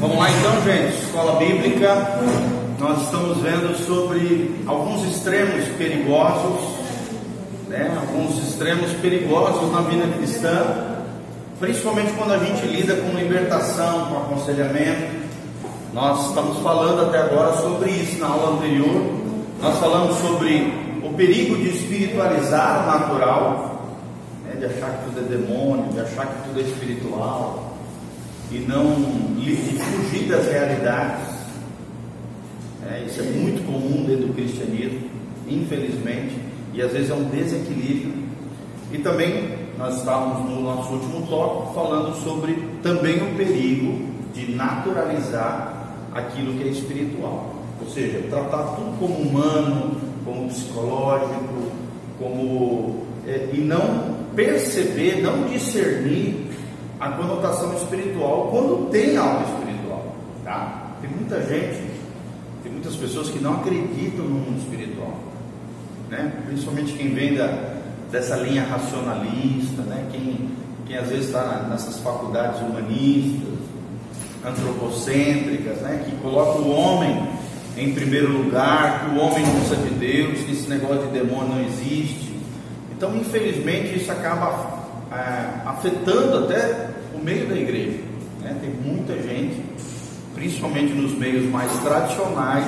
Vamos lá então, gente. Escola Bíblica. Nós estamos vendo sobre alguns extremos perigosos, né? Alguns extremos perigosos na vida cristã, principalmente quando a gente lida com libertação, com aconselhamento. Nós estamos falando até agora sobre isso na aula anterior. Nós falamos sobre o perigo de espiritualizar o natural, né? de achar que tudo é demônio, de achar que tudo é espiritual e não e fugir das realidades. É, isso é muito comum dentro do cristianismo, infelizmente, e às vezes é um desequilíbrio. E também nós estávamos no nosso último tópico falando sobre também o perigo de naturalizar aquilo que é espiritual. Ou seja, tratar tudo como humano, como psicológico, como é, e não perceber, não discernir a conotação espiritual quando tem algo espiritual. Tá? Tem muita gente, tem muitas pessoas que não acreditam no mundo espiritual. Né? Principalmente quem vem da, dessa linha racionalista, né? quem, quem às vezes está nessas faculdades humanistas, antropocêntricas, né? que coloca o homem em primeiro lugar, que o homem não precisa de Deus, que esse negócio de demônio não existe. Então, infelizmente, isso acaba é, afetando até o meio da igreja. Né? Tem muita gente, principalmente nos meios mais tradicionais,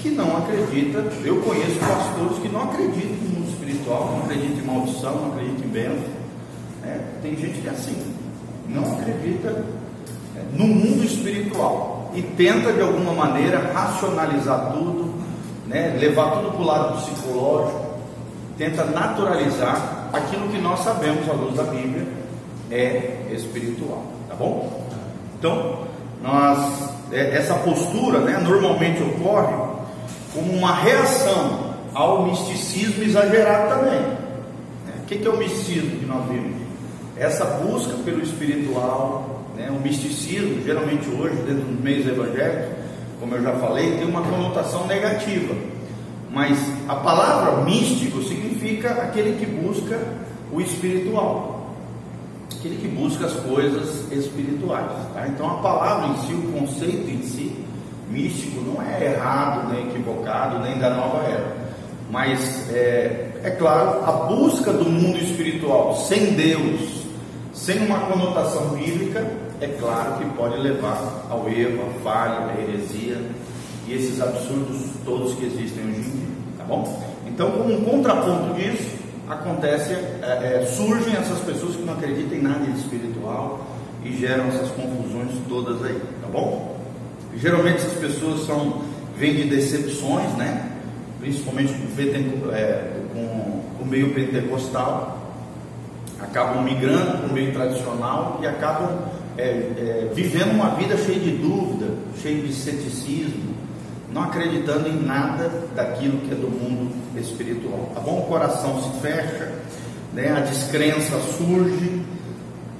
que não acredita. Eu conheço pastores que não acreditam no mundo espiritual, não acreditam em maldição, não acreditam em bênção. Né? Tem gente que é assim, não acredita é, no mundo espiritual e tenta de alguma maneira racionalizar tudo, né? levar tudo para o lado psicológico, tenta naturalizar aquilo que nós sabemos à luz da Bíblia é espiritual, tá bom? Então, nós, é, essa postura né, normalmente ocorre como uma reação ao misticismo exagerado também. Né? O que é o misticismo que nós vimos? Essa busca pelo espiritual, né? o misticismo, geralmente hoje, dentro dos meios evangélicos, como eu já falei, tem uma conotação negativa. Mas a palavra místico significa aquele que busca o espiritual aquele que busca as coisas espirituais. Tá? Então a palavra em si, o conceito em si, místico, não é errado, nem equivocado, nem da nova era. Mas é, é claro, a busca do mundo espiritual sem Deus, sem uma conotação bíblica, é claro que pode levar ao erro, à falha, à heresia e esses absurdos todos que existem hoje em dia, bom? Então, como um contraponto disso, acontece, é, é, surgem essas pessoas que não acreditam em nada espiritual e geram essas confusões todas aí, tá bom? geralmente essas pessoas são vêm de decepções, né? Principalmente com, é, com o meio pentecostal, acabam migrando para o meio tradicional e acabam é, é, vivendo uma vida cheia de dúvida, cheia de ceticismo, não acreditando em nada daquilo que é do mundo espiritual. Tá bom? O coração se fecha, né? a descrença surge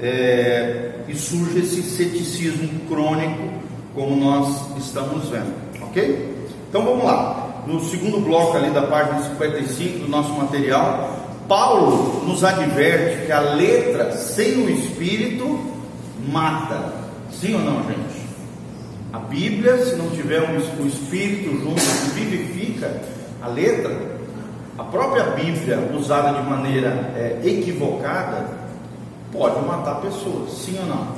é, e surge esse ceticismo crônico, como nós estamos vendo, ok? Então vamos lá. No segundo bloco ali da página 55 do nosso material, Paulo nos adverte que a letra sem o espírito mata. Sim ou não, gente? A Bíblia, se não tiver o Espírito junto que vivifica a letra, a própria Bíblia usada de maneira é, equivocada pode matar pessoas, sim ou não?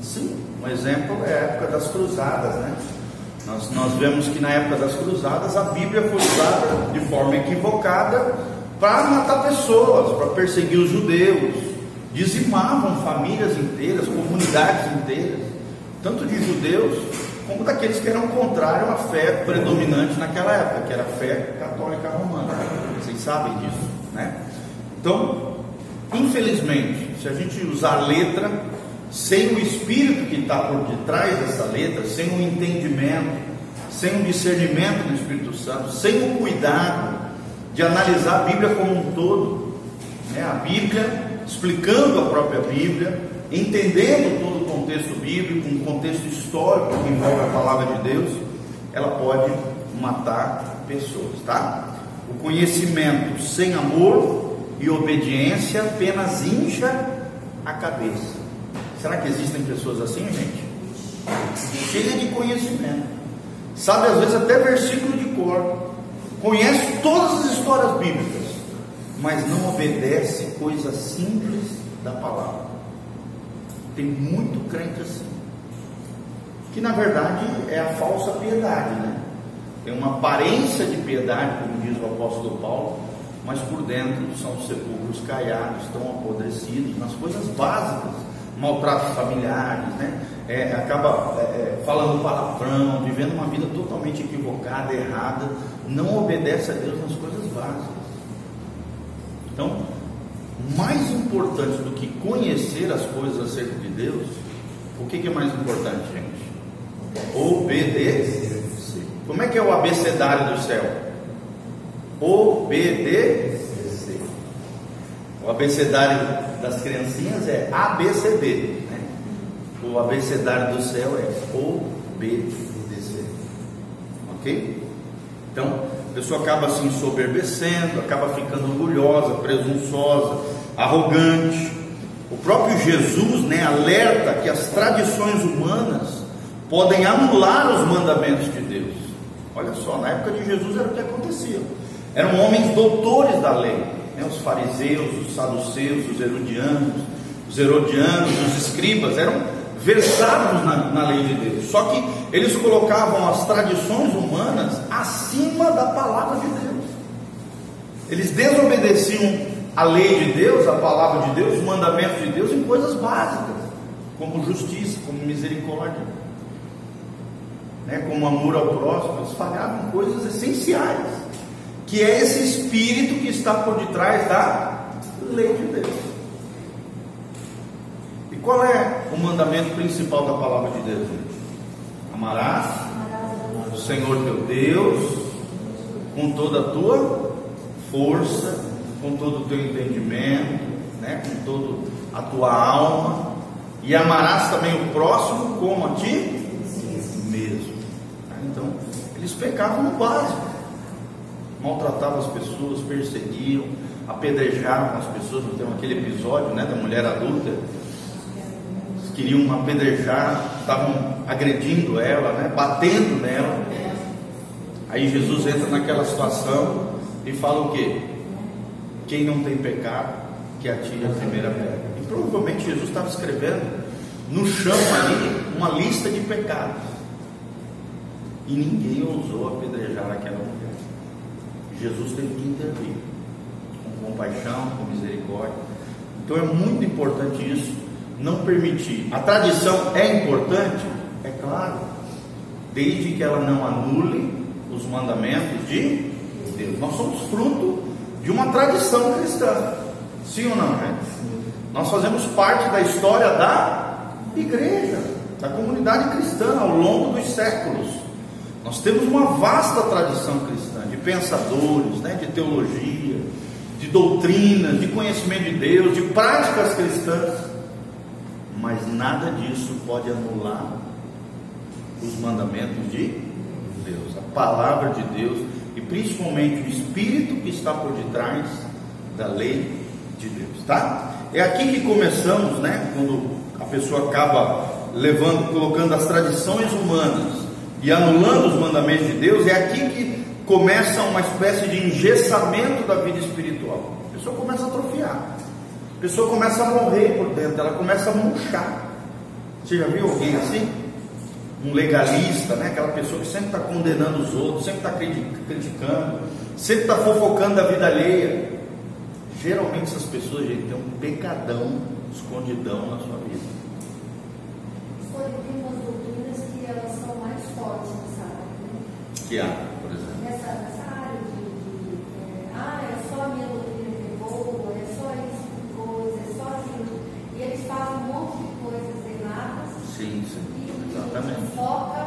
Sim. Um exemplo é a época das cruzadas, né? Nós, nós vemos que na época das cruzadas a Bíblia foi usada de forma equivocada para matar pessoas, para perseguir os judeus, dizimavam famílias inteiras, comunidades inteiras, tanto de judeus como daqueles que eram contrários à fé predominante naquela época, que era a fé católica romana. Vocês sabem disso, né? Então, infelizmente, se a gente usar a letra sem o espírito que está por detrás dessa letra, sem o entendimento, sem o discernimento do Espírito Santo, sem o cuidado de analisar a Bíblia como um todo, né? a Bíblia explicando a própria Bíblia, entendendo todo contexto bíblico, um contexto histórico que envolve a palavra de Deus, ela pode matar pessoas, tá? O conhecimento sem amor e obediência apenas incha a cabeça. Será que existem pessoas assim, gente? cheia de conhecimento, sabe às vezes até versículo de cor, conhece todas as histórias bíblicas, mas não obedece coisas simples da palavra. Tem muito crente assim, que na verdade é a falsa piedade, né? Tem uma aparência de piedade, como diz o apóstolo Paulo, mas por dentro são sepulcros caiados, estão apodrecidos nas coisas básicas, maltratos familiares, né? É, acaba é, é, falando palavrão, vivendo uma vida totalmente equivocada, errada, não obedece a Deus nas coisas básicas. Então, mais importante do que conhecer as coisas acerca de Deus, o que, que é mais importante, gente? Obedecer. Como é que é o abecedário do céu? Obedecer. O abecedário das criancinhas é ABCD. Né? O abecedário do céu é obedecer. Ok? Então, a pessoa acaba se ensoberbecendo, acaba ficando orgulhosa, presunçosa, arrogante. O próprio Jesus né, alerta que as tradições humanas podem anular os mandamentos de Deus. Olha só, na época de Jesus era o que acontecia. Eram homens doutores da lei, né, os fariseus, os saduceus, os herodianos, os herodianos, os escribas, eram versados na, na lei de Deus. Só que eles colocavam as tradições humanas acima da palavra de Deus. Eles desobedeciam a lei de Deus, a palavra de Deus, os mandamentos de Deus em coisas básicas, como justiça, como misericórdia, né, como amor ao próximo. Eles falhavam coisas essenciais, que é esse espírito que está por detrás da lei de Deus. Qual é o mandamento principal da palavra de Deus? Amarás o Senhor teu Deus com toda a tua força, com todo o teu entendimento, né? com toda a tua alma, e amarás também o próximo como a ti mesmo. Então, eles pecavam no básico, maltratavam as pessoas, perseguiam, apedrejavam as pessoas. Tem aquele episódio né, da mulher adulta queriam apedrejar, estavam agredindo ela, né, batendo nela. Aí Jesus entra naquela situação e fala o quê? Quem não tem pecado, que atire a primeira pedra. E provavelmente Jesus estava escrevendo no chão ali uma lista de pecados. E ninguém ousou apedrejar aquela mulher. Jesus teve que intervir com compaixão, com misericórdia. Então é muito importante isso não permitir. A tradição é importante? É claro, desde que ela não anule os mandamentos de Deus. Nós somos fruto de uma tradição cristã. Sim ou não, gente? Nós fazemos parte da história da igreja, da comunidade cristã ao longo dos séculos. Nós temos uma vasta tradição cristã de pensadores, né, de teologia, de doutrinas, de conhecimento de Deus, de práticas cristãs mas nada disso pode anular os mandamentos de Deus, a palavra de Deus e principalmente o Espírito que está por detrás da lei de Deus, tá? É aqui que começamos, né? Quando a pessoa acaba levando, colocando as tradições humanas e anulando os mandamentos de Deus, é aqui que começa uma espécie de engessamento da vida espiritual. A pessoa começa a atrofiar pessoa começa a morrer por dentro, ela começa a murchar. Você já viu alguém assim? Um legalista, né? aquela pessoa que sempre está condenando os outros, sempre está criticando, sempre está fofocando a vida alheia. Geralmente essas pessoas, gente, têm um pecadão escondidão na sua vida. Tem umas doutrinas que elas são mais fortes. Né? Que há, por exemplo. Nessa, nessa área de, de, de é, ah, é só a minha doutrina que é boa, é só isso eles fazem um monte de coisas erradas. Sim, sim. E, Exatamente. foca,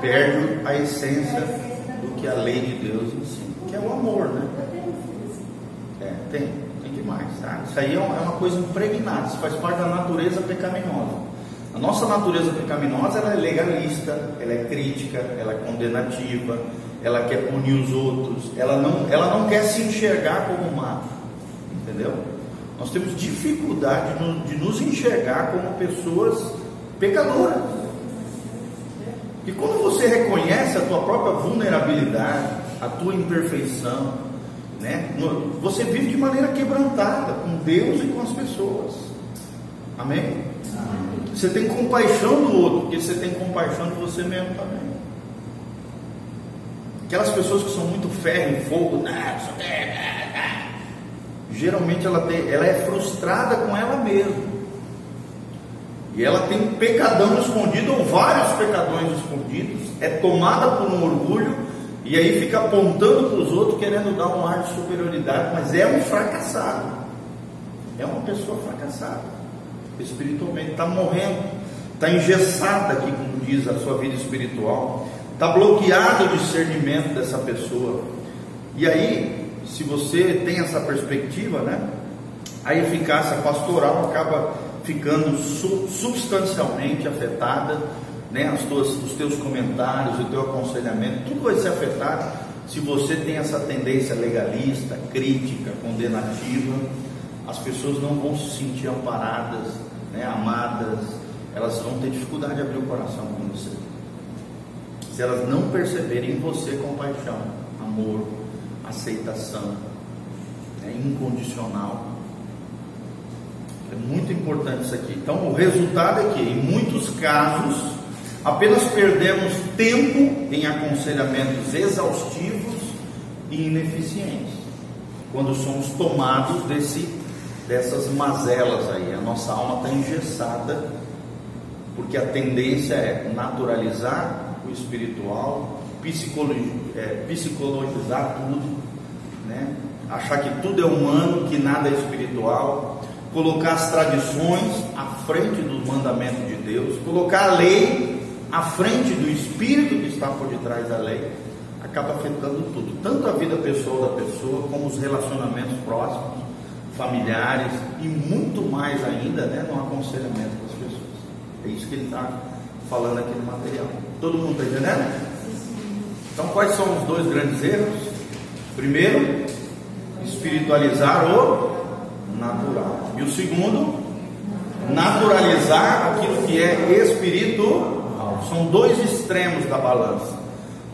perde a essência, do que a lei de Deus ensina, que é o amor, né? É, tem, tem demais, tá? Isso aí é uma coisa impregnada, isso faz parte da natureza pecaminosa. A nossa natureza pecaminosa ela é legalista, ela é crítica, ela é condenativa, ela quer punir os outros, ela não, ela não quer se enxergar como má, entendeu? Nós temos dificuldade de nos enxergar como pessoas pecadoras. Porque quando você reconhece a tua própria vulnerabilidade, a tua imperfeição, né? Você vive de maneira quebrantada com Deus e com as pessoas. Amém? Amém? Você tem compaixão do outro, porque você tem compaixão de você mesmo também. Aquelas pessoas que são muito ferro e fogo, né? né, né. geralmente ela, tem, ela é frustrada com ela mesma. E ela tem um pecadão escondido, ou vários pecadões escondidos, é tomada por um orgulho, e aí fica apontando para os outros, querendo dar um ar de superioridade, mas é um fracassado. É uma pessoa fracassada. Espiritualmente, está morrendo, está engessada aqui, como diz a sua vida espiritual. Está bloqueado o discernimento dessa pessoa. E aí, se você tem essa perspectiva, né? A eficácia pastoral acaba ficando substancialmente afetada, né? As tuas, os teus comentários, o teu aconselhamento, tudo vai ser afetado se você tem essa tendência legalista, crítica, condenativa. As pessoas não vão se sentir amparadas, né? amadas, elas vão ter dificuldade de abrir o coração com você se elas não perceberem em você compaixão, amor, aceitação, é incondicional. É muito importante isso aqui. Então, o resultado é que, em muitos casos, apenas perdemos tempo em aconselhamentos exaustivos e ineficientes, quando somos tomados desse, dessas mazelas aí. A nossa alma está engessada, porque a tendência é naturalizar o espiritual, é, psicologizar tudo, né? achar que tudo é humano, que nada é espiritual, colocar as tradições à frente do mandamento de Deus, colocar a lei à frente do espírito que está por detrás da lei, acaba afetando tudo, tanto a vida pessoal da pessoa, como os relacionamentos próximos, familiares e muito mais ainda né, no aconselhamento das pessoas. É isso que ele está falando aqui no material. Todo mundo está entendendo? Então, quais são os dois grandes erros? Primeiro, espiritualizar o natural. E o segundo, naturalizar aquilo que é espiritual. São dois extremos da balança.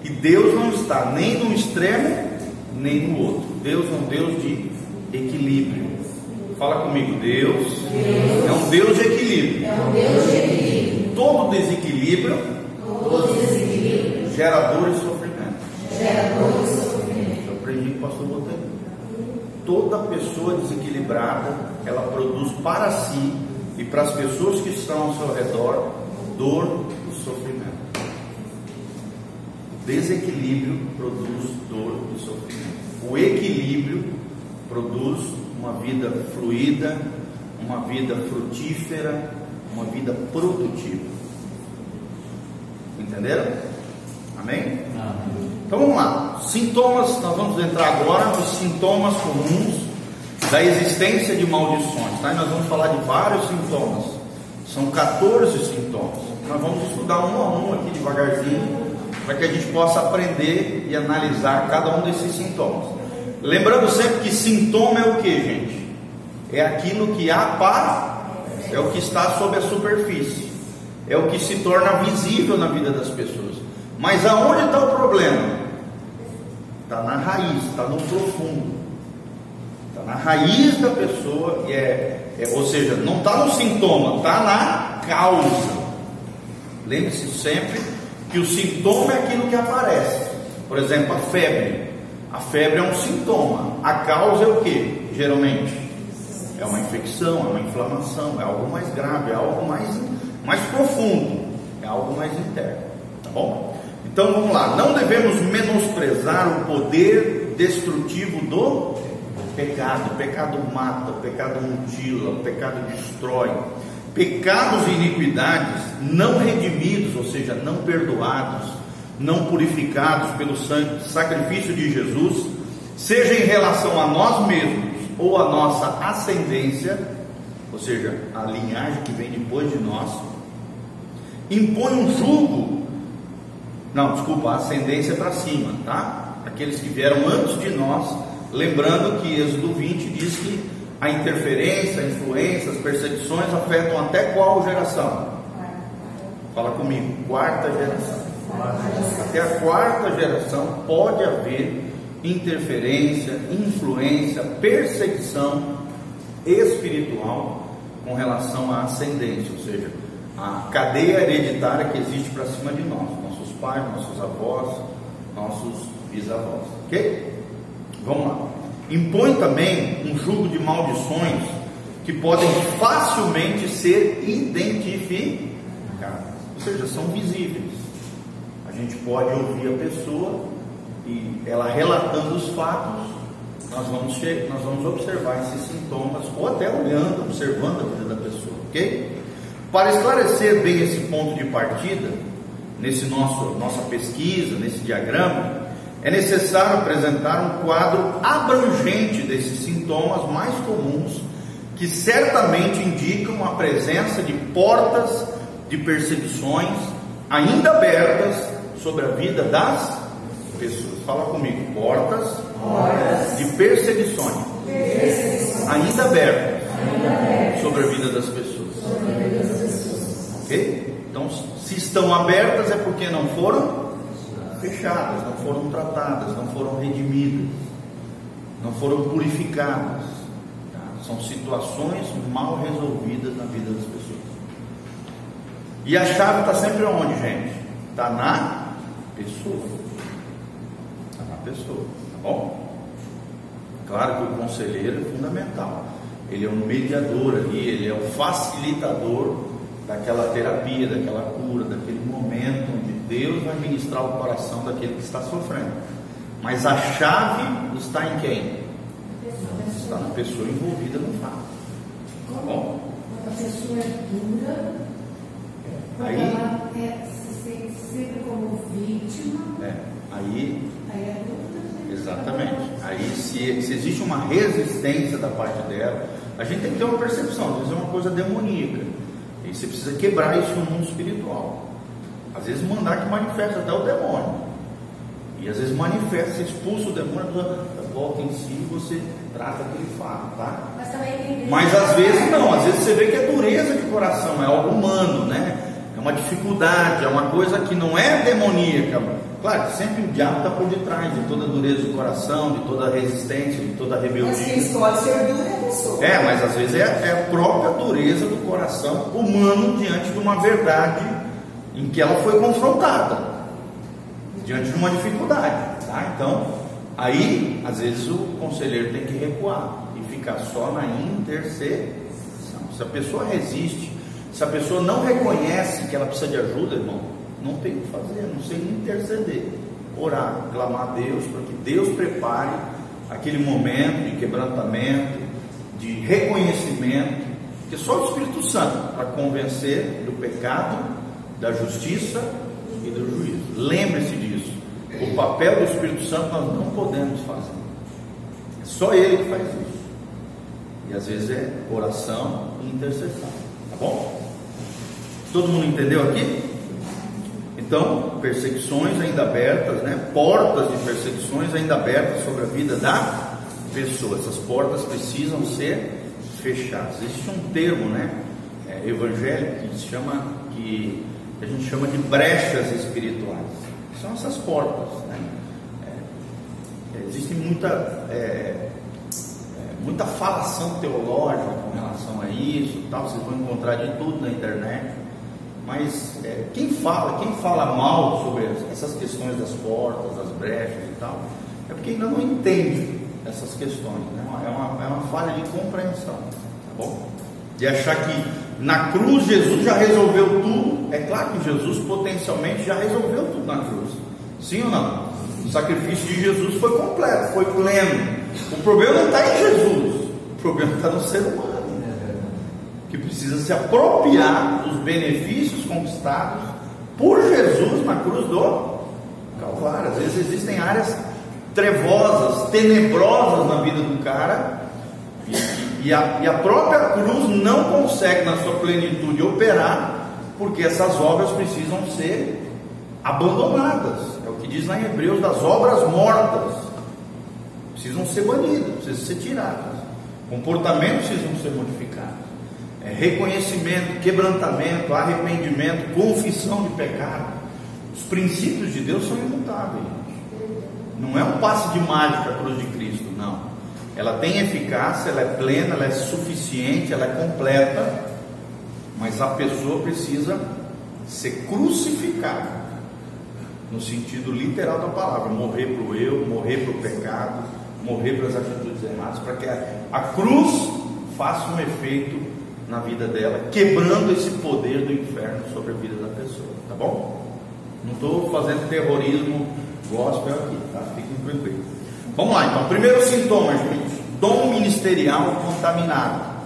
E Deus não está nem num extremo, nem no outro. Deus é um Deus de equilíbrio. Fala comigo, Deus, Deus é um Deus de equilíbrio. É um Deus de equilíbrio. Todo desequilíbrio todo desequilíbrio gera dor e sofrimento. Gera dor e sofrimento. Eu aprendi com o pastor Botelho. Toda pessoa desequilibrada, ela produz para si e para as pessoas que estão ao seu redor dor e sofrimento. O desequilíbrio produz dor e sofrimento. O equilíbrio produz uma vida fluida, uma vida frutífera, uma vida produtiva. Entenderam? Amém? Amém? Então vamos lá. Sintomas, nós vamos entrar agora nos sintomas comuns da existência de maldições. Tá? Nós vamos falar de vários sintomas. São 14 sintomas. Nós vamos estudar um a um aqui devagarzinho, para que a gente possa aprender e analisar cada um desses sintomas. Lembrando sempre que sintoma é o que, gente? É aquilo que há para, é o que está sob a superfície é o que se torna visível na vida das pessoas. Mas aonde está o problema? Está na raiz, está no profundo. Está na raiz da pessoa, e é, é ou seja, não está no sintoma, está na causa. Lembre-se sempre que o sintoma é aquilo que aparece. Por exemplo, a febre. A febre é um sintoma. A causa é o que? Geralmente é uma infecção, é uma inflamação, é algo mais grave, é algo mais mais profundo, é algo mais interno, tá bom? Então vamos lá, não devemos menosprezar o poder destrutivo do pecado. Pecado mata, o pecado mutila, o pecado destrói. Pecados e iniquidades não redimidos, ou seja, não perdoados, não purificados pelo sacrifício de Jesus, seja em relação a nós mesmos ou a nossa ascendência, ou seja, a linhagem que vem depois de nós, impõe um jugo, não, desculpa, a ascendência para cima, tá? Aqueles que vieram antes de nós, lembrando que Êxodo 20 diz que a interferência, a influência, as perseguições afetam até qual geração? Fala comigo, quarta geração. Até a quarta geração pode haver interferência, influência, perseguição espiritual com relação à ascendência, ou seja, a cadeia hereditária que existe para cima de nós, pais, nossos avós, nossos bisavós. Ok? Vamos lá. Impõe também um jugo de maldições que podem facilmente ser identificadas, ou seja, são visíveis. A gente pode ouvir a pessoa e ela relatando os fatos, nós vamos, nós vamos observar esses sintomas, ou até olhando, observando a vida da pessoa, ok? Para esclarecer bem esse ponto de partida, nesse nosso nossa pesquisa, nesse diagrama, é necessário apresentar um quadro abrangente desses sintomas mais comuns que certamente indicam a presença de portas de perseguições ainda abertas sobre a vida das pessoas. Fala comigo, portas, portas. de perseguições, perseguições. Ainda, abertas ainda abertas sobre a vida das pessoas. Ok? Estão abertas é porque não foram fechadas, não foram tratadas, não foram redimidas, não foram purificadas. Tá? São situações mal resolvidas na vida das pessoas. E a chave está sempre onde, gente? Está na pessoa. Está na pessoa, tá bom? Claro que o conselheiro é fundamental. Ele é um mediador ali, ele é um facilitador daquela terapia, daquela cura, daquele momento onde Deus vai ministrar o coração daquele que está sofrendo. Mas a chave está em quem? Está na pessoa envolvida no fato. Tá bom? Quando a pessoa é dura, aí, ela é, se sente sempre como vítima. É, aí. Aí é dúvida. Exatamente. Aí se, se existe uma resistência da parte dela, a gente tem que ter uma percepção, às vezes é uma coisa demoníaca. E você precisa quebrar isso no mundo espiritual. Às vezes mandar que manifesta até o demônio. E às vezes manifesta, você expulsa o demônio, volta em si e você trata aquele fato, tá? Mas, também Mas às vezes não, às vezes você vê que é dureza de coração, é algo humano, né? É uma dificuldade, é uma coisa que não é demoníaca. Claro, sempre o diabo está por detrás de toda dureza do coração, de toda resistência, de toda rebeldia. Mas quem escolhe ser duro é a pessoa. É, mas às vezes é, é a própria dureza do coração humano diante de uma verdade em que ela foi confrontada, diante de uma dificuldade. Tá? Então, aí, às vezes, o conselheiro tem que recuar e ficar só na intercessão. Se a pessoa resiste, se a pessoa não reconhece que ela precisa de ajuda, irmão, não tem o que fazer, não sei interceder, orar, clamar a Deus para que Deus prepare aquele momento de quebrantamento, de reconhecimento, que só o Espírito Santo para convencer do pecado, da justiça e do juízo. Lembre-se disso. O papel do Espírito Santo nós não podemos fazer. É só Ele que faz isso. E às vezes é oração e intercessão. Tá bom? Todo mundo entendeu aqui? Então, perseguições ainda abertas, né? portas de perseguições ainda abertas sobre a vida da pessoa. Essas portas precisam ser fechadas. Existe um termo né? É, evangélico que chama que a gente chama de brechas espirituais. São essas portas. Né? É, existe muita, é, é, muita falação teológica com relação a isso, tal. vocês vão encontrar de tudo na internet. Mas é, quem fala, quem fala mal sobre essas questões das portas, das brechas e tal, é porque ainda não entende essas questões. Né? É, uma, é uma falha de compreensão. Tá bom? De achar que na cruz Jesus já resolveu tudo. É claro que Jesus potencialmente já resolveu tudo na cruz. Sim ou não? O sacrifício de Jesus foi completo, foi pleno. O problema não está em Jesus, o problema está no ser humano que precisa se apropriar dos benefícios conquistados por Jesus na cruz do Calvário. Às vezes existem áreas trevosas, tenebrosas na vida do cara, e, e, a, e a própria cruz não consegue, na sua plenitude, operar, porque essas obras precisam ser abandonadas. É o que diz lá em Hebreus das obras mortas. Precisam ser banidas, precisam ser tiradas. Comportamentos precisam ser modificados é, reconhecimento, quebrantamento, arrependimento, confissão de pecado. Os princípios de Deus são imutáveis. Não é um passe de mágica a cruz de Cristo, não. Ela tem eficácia, ela é plena, ela é suficiente, ela é completa, mas a pessoa precisa ser crucificada, no sentido literal da palavra, morrer para o eu, morrer para o pecado, morrer para as atitudes erradas, para que a, a cruz faça um efeito na vida dela, quebrando esse poder do inferno sobre a vida da pessoa, tá bom? Não estou fazendo terrorismo gospel aqui, tá? Fiquem tranquilos. Vamos lá, então. Primeiro sintoma, gente: dom ministerial contaminado.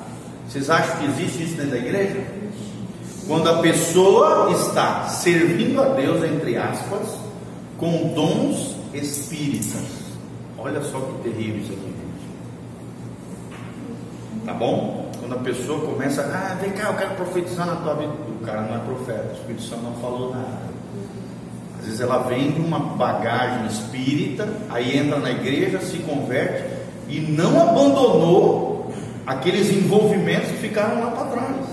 Vocês acham que existe isso dentro da igreja? Quando a pessoa está servindo a Deus, entre aspas, com dons espíritas. Olha só que terrível isso aqui, gente. Tá bom? Quando a pessoa começa, ah, vem cá, eu quero profetizar na tua vida. O cara não é profeta, o Espírito Santo não falou nada. Às vezes ela vem de uma bagagem espírita, aí entra na igreja, se converte e não abandonou aqueles envolvimentos que ficaram lá para trás.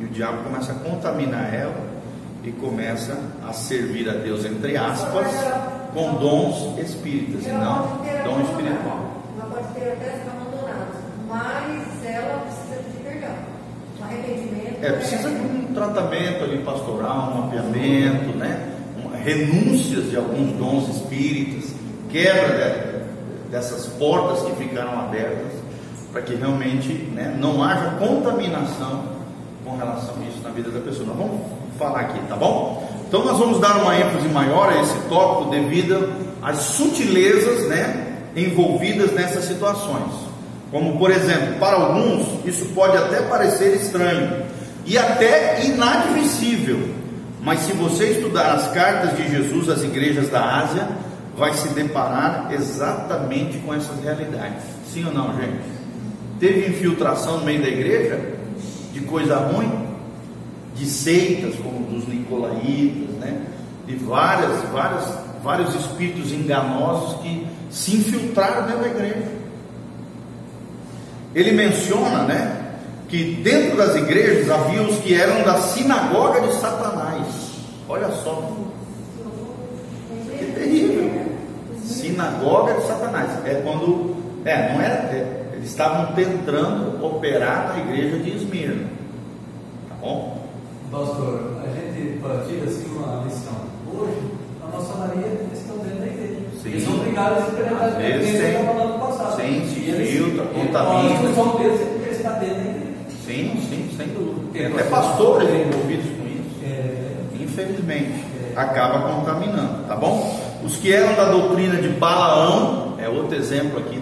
E o diabo começa a contaminar ela e começa a servir a Deus, entre aspas, com dons espíritas e não dom espiritual. Ela pode ter até sido abandonada, mas ela precisa de perdão, um arrependimento. É, precisa de um tratamento ali pastoral, um mapeamento, né? Um- renúncias de alguns dons espíritas, quebra de- dessas portas que ficaram abertas, para que realmente né, não haja contaminação com relação a isso na vida da pessoa. Nós vamos falar aqui, tá bom? Então nós vamos dar uma ênfase maior a esse tópico devido às sutilezas, né, envolvidas nessas situações. Como por exemplo, para alguns isso pode até parecer estranho e até inadmissível, mas se você estudar as cartas de Jesus às igrejas da Ásia, vai se deparar exatamente com essas realidades. Sim ou não, gente? Teve infiltração no meio da igreja de coisa ruim, de seitas como dos nicolaítas, né? De várias, várias, vários espíritos enganosos que se infiltraram dentro da igreja. Ele menciona, né, que dentro das igrejas havia os que eram da sinagoga de Satanás. Olha só, que terrível. Sinagoga de Satanás. É quando, é, não era, é, eles estavam tentando operar na igreja de Esmirna. Tá bom? Pastor, a gente partilha assim uma lição. Hoje, a maçonaria eles estão dentro da igreja. Sim. Eles são obrigados a experimentar experiência tem. que eu falando no passado. Sim, se eles- filtra, contamina. A instrução deles é porque eles estão dentro. Sim, sim, sem dúvida. Tem até pastores envolvidos com isso. É, Infelizmente, acaba contaminando, tá bom? Os que eram da doutrina de Balaão, é outro exemplo aqui